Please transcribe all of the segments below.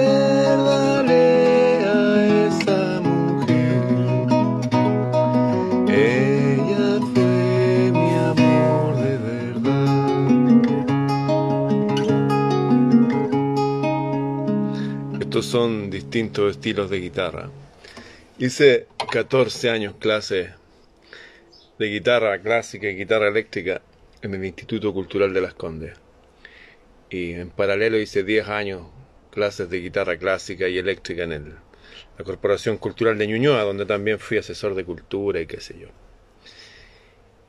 Recuérdale a esa mujer. Ella fue mi amor de verdad. Estos son distintos estilos de guitarra. Hice 14 años clase de guitarra clásica y guitarra eléctrica en el Instituto Cultural de Las Condes. Y en paralelo hice 10 años clases de guitarra clásica y eléctrica en el, la Corporación Cultural de Ñuñoa, donde también fui asesor de cultura y qué sé yo.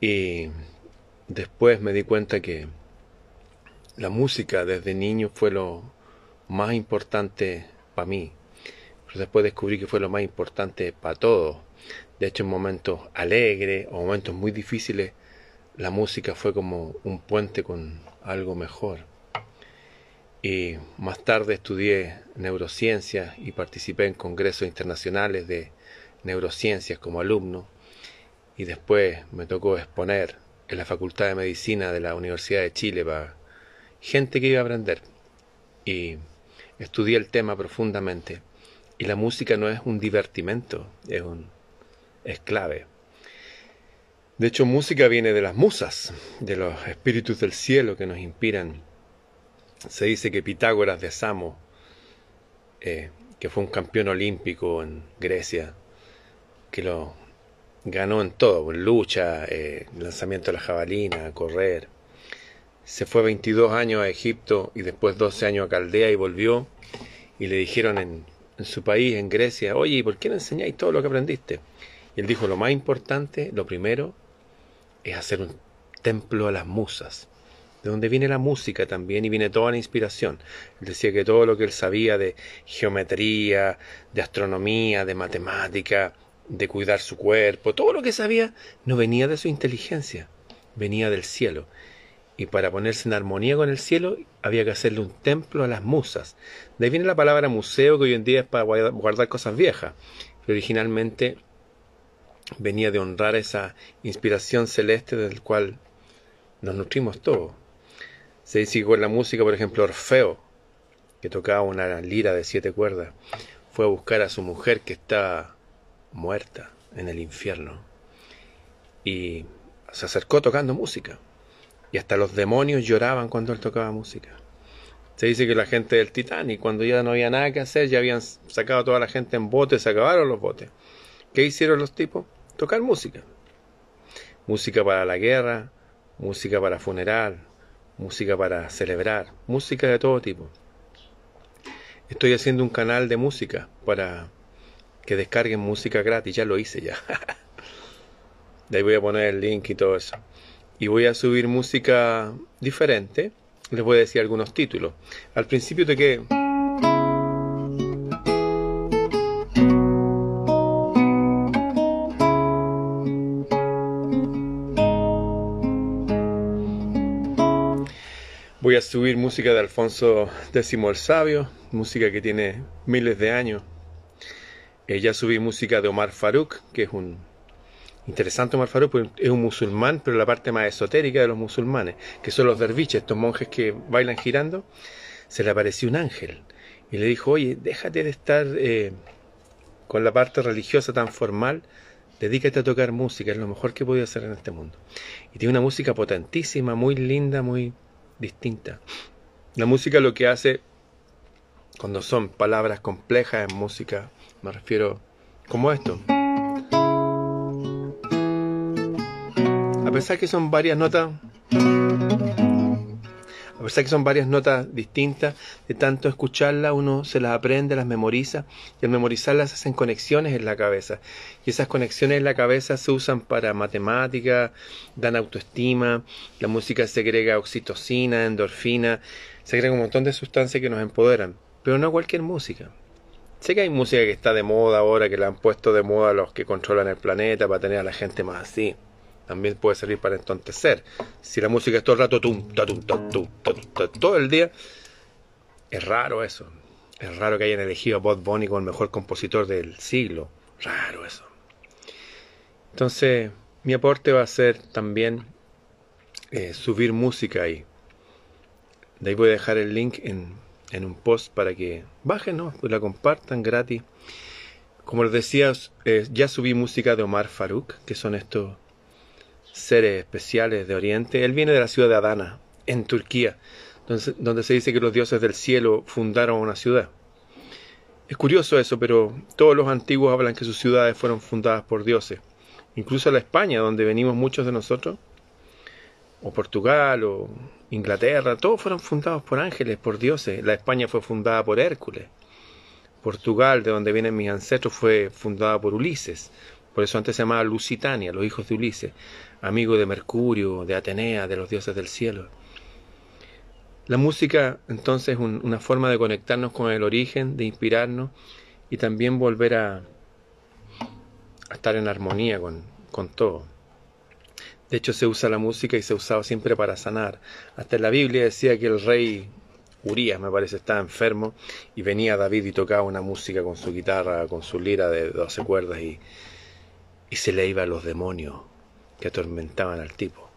Y después me di cuenta que la música desde niño fue lo más importante para mí. Pero después descubrí que fue lo más importante para todos. De hecho, en momentos alegres o momentos muy difíciles, la música fue como un puente con algo mejor. Y más tarde estudié neurociencias y participé en congresos internacionales de neurociencias como alumno. Y después me tocó exponer en la Facultad de Medicina de la Universidad de Chile para gente que iba a aprender. Y estudié el tema profundamente. Y la música no es un divertimento, es, un, es clave. De hecho, música viene de las musas, de los espíritus del cielo que nos inspiran. Se dice que Pitágoras de Samos, eh, que fue un campeón olímpico en Grecia, que lo ganó en todo, lucha, eh, lanzamiento de la jabalina, correr. Se fue 22 años a Egipto y después 12 años a Caldea y volvió y le dijeron en, su país, en Grecia, oye, ¿y por qué no enseñáis todo lo que aprendiste? Y él dijo, lo más importante, lo primero, es hacer un templo a las musas, de donde viene la música también y viene toda la inspiración. Él decía que todo lo que él sabía de geometría, de astronomía, de matemática, de cuidar su cuerpo, todo lo que sabía no venía de su inteligencia, venía del cielo. Y para ponerse en armonía con el cielo había que hacerle un templo a las musas. De ahí viene la palabra museo que hoy en día es para guardar cosas viejas. Pero originalmente venía de honrar esa inspiración celeste del cual nos nutrimos todos. Se dice que con la música, por ejemplo, Orfeo, que tocaba una lira de siete cuerdas, fue a buscar a su mujer que está muerta en el infierno y se acercó tocando música. Y hasta los demonios lloraban cuando él tocaba música. Se dice que la gente del Titanic, cuando ya no había nada que hacer, ya habían sacado a toda la gente en botes, se acabaron los botes. ¿Qué hicieron los tipos? Tocar música. Música para la guerra, música para funeral, música para celebrar, música de todo tipo. Estoy haciendo un canal de música para que descarguen música gratis, ya lo hice ya. de ahí voy a poner el link y todo eso. Y voy a subir música diferente. Les voy a decir algunos títulos. Al principio de que... Voy a subir música de Alfonso X el Sabio, música que tiene miles de años. Eh, ya subí música de Omar Farouk, que es un interesante Omar Farouk, pues es un musulmán, pero la parte más esotérica de los musulmanes, que son los derviches, estos monjes que bailan girando, se le apareció un ángel y le dijo, oye, déjate de estar eh, con la parte religiosa tan formal, dedícate a tocar música, es lo mejor que podía hacer en este mundo. Y tiene una música potentísima, muy linda, muy distinta. La música lo que hace cuando son palabras complejas en música, me refiero como esto. A pesar que son varias notas, a pesar que son varias notas distintas, de tanto escucharlas uno se las aprende, las memoriza y al memorizarlas hacen conexiones en la cabeza. Y esas conexiones en la cabeza se usan para matemáticas, dan autoestima, la música segrega oxitocina, endorfina, segrega un montón de sustancias que nos empoderan, pero no cualquier música. Sé que hay música que está de moda ahora, que la han puesto de moda los que controlan el planeta para tener a la gente más así también puede servir para entontecer. Si la música es todo el rato tum, ta, tum, ta, tum, ta, ta, todo el día, es raro eso. Es raro que hayan elegido a Bob Bunny como el mejor compositor del siglo. Raro eso. Entonces, mi aporte va a ser también eh, subir música ahí. De ahí voy a dejar el link en, en un post para que bajen, ¿no? Pues la compartan gratis. Como les decía, eh, ya subí música de Omar Farouk, que son estos seres especiales de Oriente. Él viene de la ciudad de Adana, en Turquía, donde, se dice que los dioses del cielo fundaron una ciudad. Es curioso eso, pero todos los antiguos hablan que sus ciudades fueron fundadas por dioses. Incluso la España, donde venimos muchos de nosotros, o Portugal, o Inglaterra, todos fueron fundados por ángeles, por dioses. La España fue fundada por Hércules. Portugal, de donde vienen mis ancestros, fue fundada por Ulises. Por eso antes se llamaba Lusitania, los hijos de Ulises, amigo de Mercurio, de Atenea, de los dioses del cielo. La música entonces es una forma de conectarnos con el origen, de inspirarnos y también volver a, estar en armonía con, con todo. De hecho se usa la música y se usado siempre para sanar. Hasta en la Biblia decía que el rey Urias, me parece, estaba enfermo y venía David y tocaba una música con su guitarra, con su lira de 12 cuerdas y, y se le iba a los demonios que atormentaban al tipo.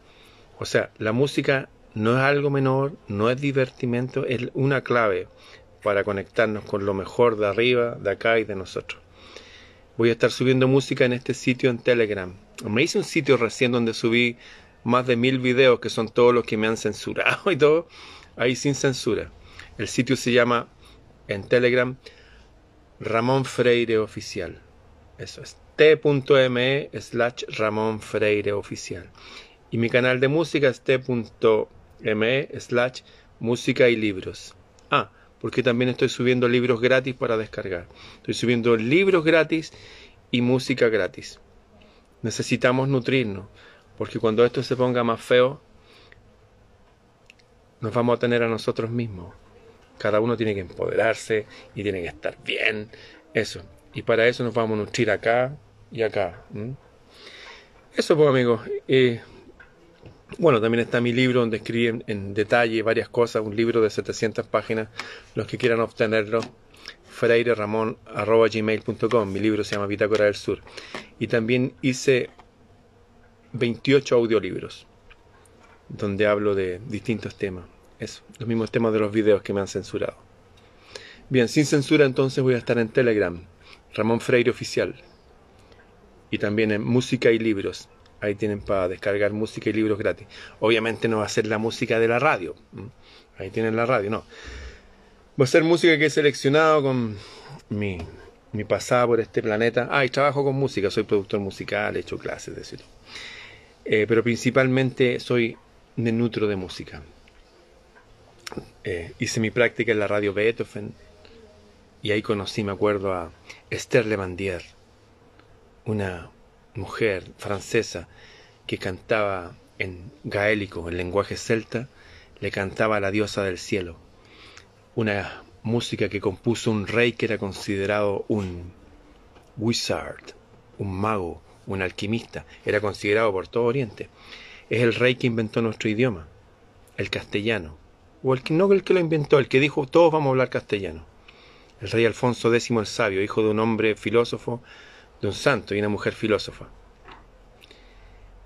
O sea, la música no es algo menor, no es divertimento, es una clave para conectarnos con lo mejor de arriba, de acá y de nosotros. Voy a estar subiendo música en este sitio en Telegram. Me hice un sitio recién donde subí más de mil videos que son todos los que me han censurado y todo, ahí sin censura. El sitio se llama en Telegram Ramón Freire Oficial. Eso es t.me slash Ramón Freire Oficial. Y mi canal de música es t.me slash música y libros. Ah, porque también estoy subiendo libros gratis para descargar. Estoy subiendo libros gratis y música gratis. Necesitamos nutrirnos, porque cuando esto se ponga más feo, nos vamos a tener a nosotros mismos. Cada uno tiene que empoderarse y tiene que estar bien. Eso. Y para eso nos vamos a nutrir acá y acá. Eso pues amigos. Bueno, también está mi libro donde escribí en, detalle varias cosas, un libro de 700 páginas, los que quieran obtenerlo, freireramon.gmail.com, mi libro se llama Bitácora del Sur. Y también hice 28 audiolibros, donde hablo de distintos temas. Eso, los mismos temas de los videos que me han censurado. Bien, sin censura entonces voy a estar en Telegram, Ramón Freire Oficial. Y también en Música y Libros, Ahí tienen para descargar música y libros gratis. Obviamente no va a ser la música de la radio. Ahí tienen la radio, no. Va a ser música que he seleccionado con mi, mi pasada por este planeta. Ah, y trabajo con música, soy productor musical, he hecho clases de eso. Eh, pero principalmente soy de nutro de música. Eh, hice mi práctica en la radio Beethoven y ahí conocí, me acuerdo, a Esther Lemandier, una mujer francesa que cantaba en gaélico, en lenguaje celta, le cantaba a la diosa del cielo. Una música que compuso un rey que era considerado un wizard, un mago, un alquimista, era considerado por todo Oriente. Es el rey que inventó nuestro idioma, el castellano, o el que no el que lo inventó, el que dijo todos vamos a hablar castellano. El rey Alfonso X el Sabio, hijo de un hombre filósofo, de un santo y una mujer filósofa.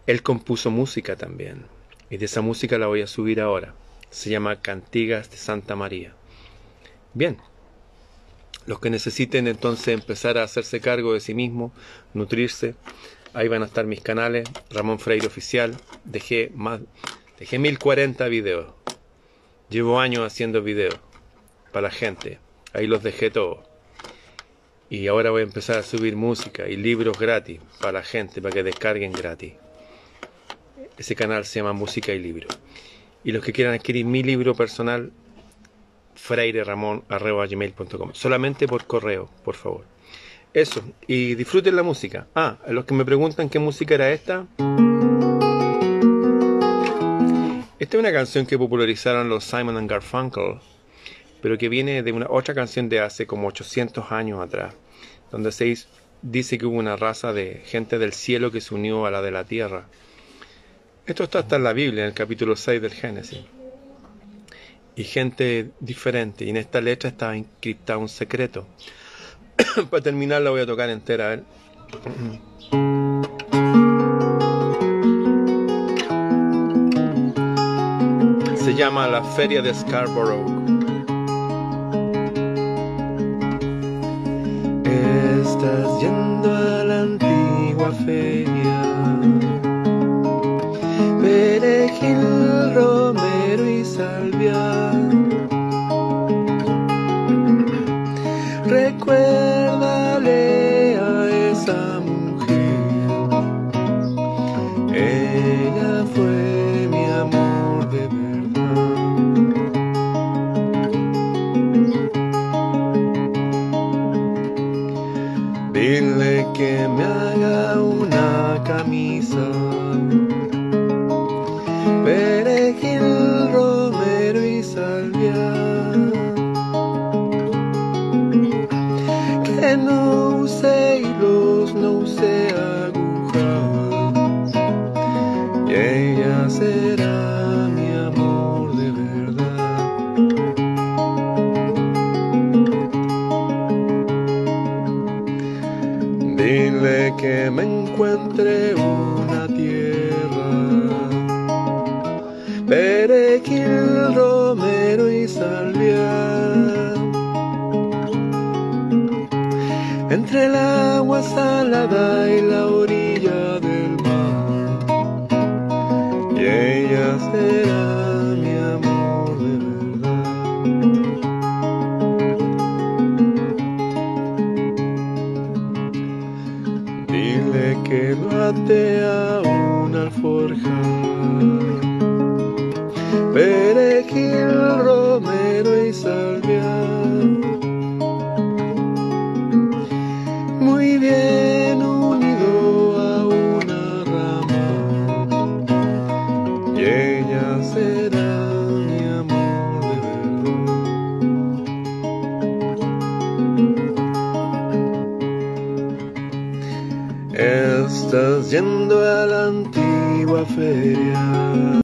Él compuso música también, y de esa música la voy a subir ahora. Se llama Cantigas de Santa María. Bien, los que necesiten entonces empezar a hacerse cargo de sí mismos, nutrirse, ahí van a estar mis canales, Ramón Freire Oficial, dejé más, dejé 1040 videos. Llevo años haciendo videos para la gente, ahí los dejé todos. Y ahora voy a empezar a subir música y libros gratis para la gente, para que descarguen gratis. Ese canal se llama Música y Libro. Y los que quieran adquirir mi libro personal, freireramon.com. Solamente por correo, por favor. Eso, y disfruten la música. Ah, a los que me preguntan qué música era esta. Esta es una canción que popularizaron los Simon Garfunkel pero que viene de una otra canción de hace como 800 años atrás, donde se dice que hubo una raza de gente del cielo que se unió a la de la tierra. Esto está hasta en la Biblia, en el capítulo 6 del Génesis. y gente diferente. Y en esta letra estaba encriptado un secreto. Para terminar la voy a tocar entera. A ver. Se llama La Feria de Scarborough. Estás yendo a encuentre una tierra, perejil, romero y salvia. Entre el agua salada y la orilla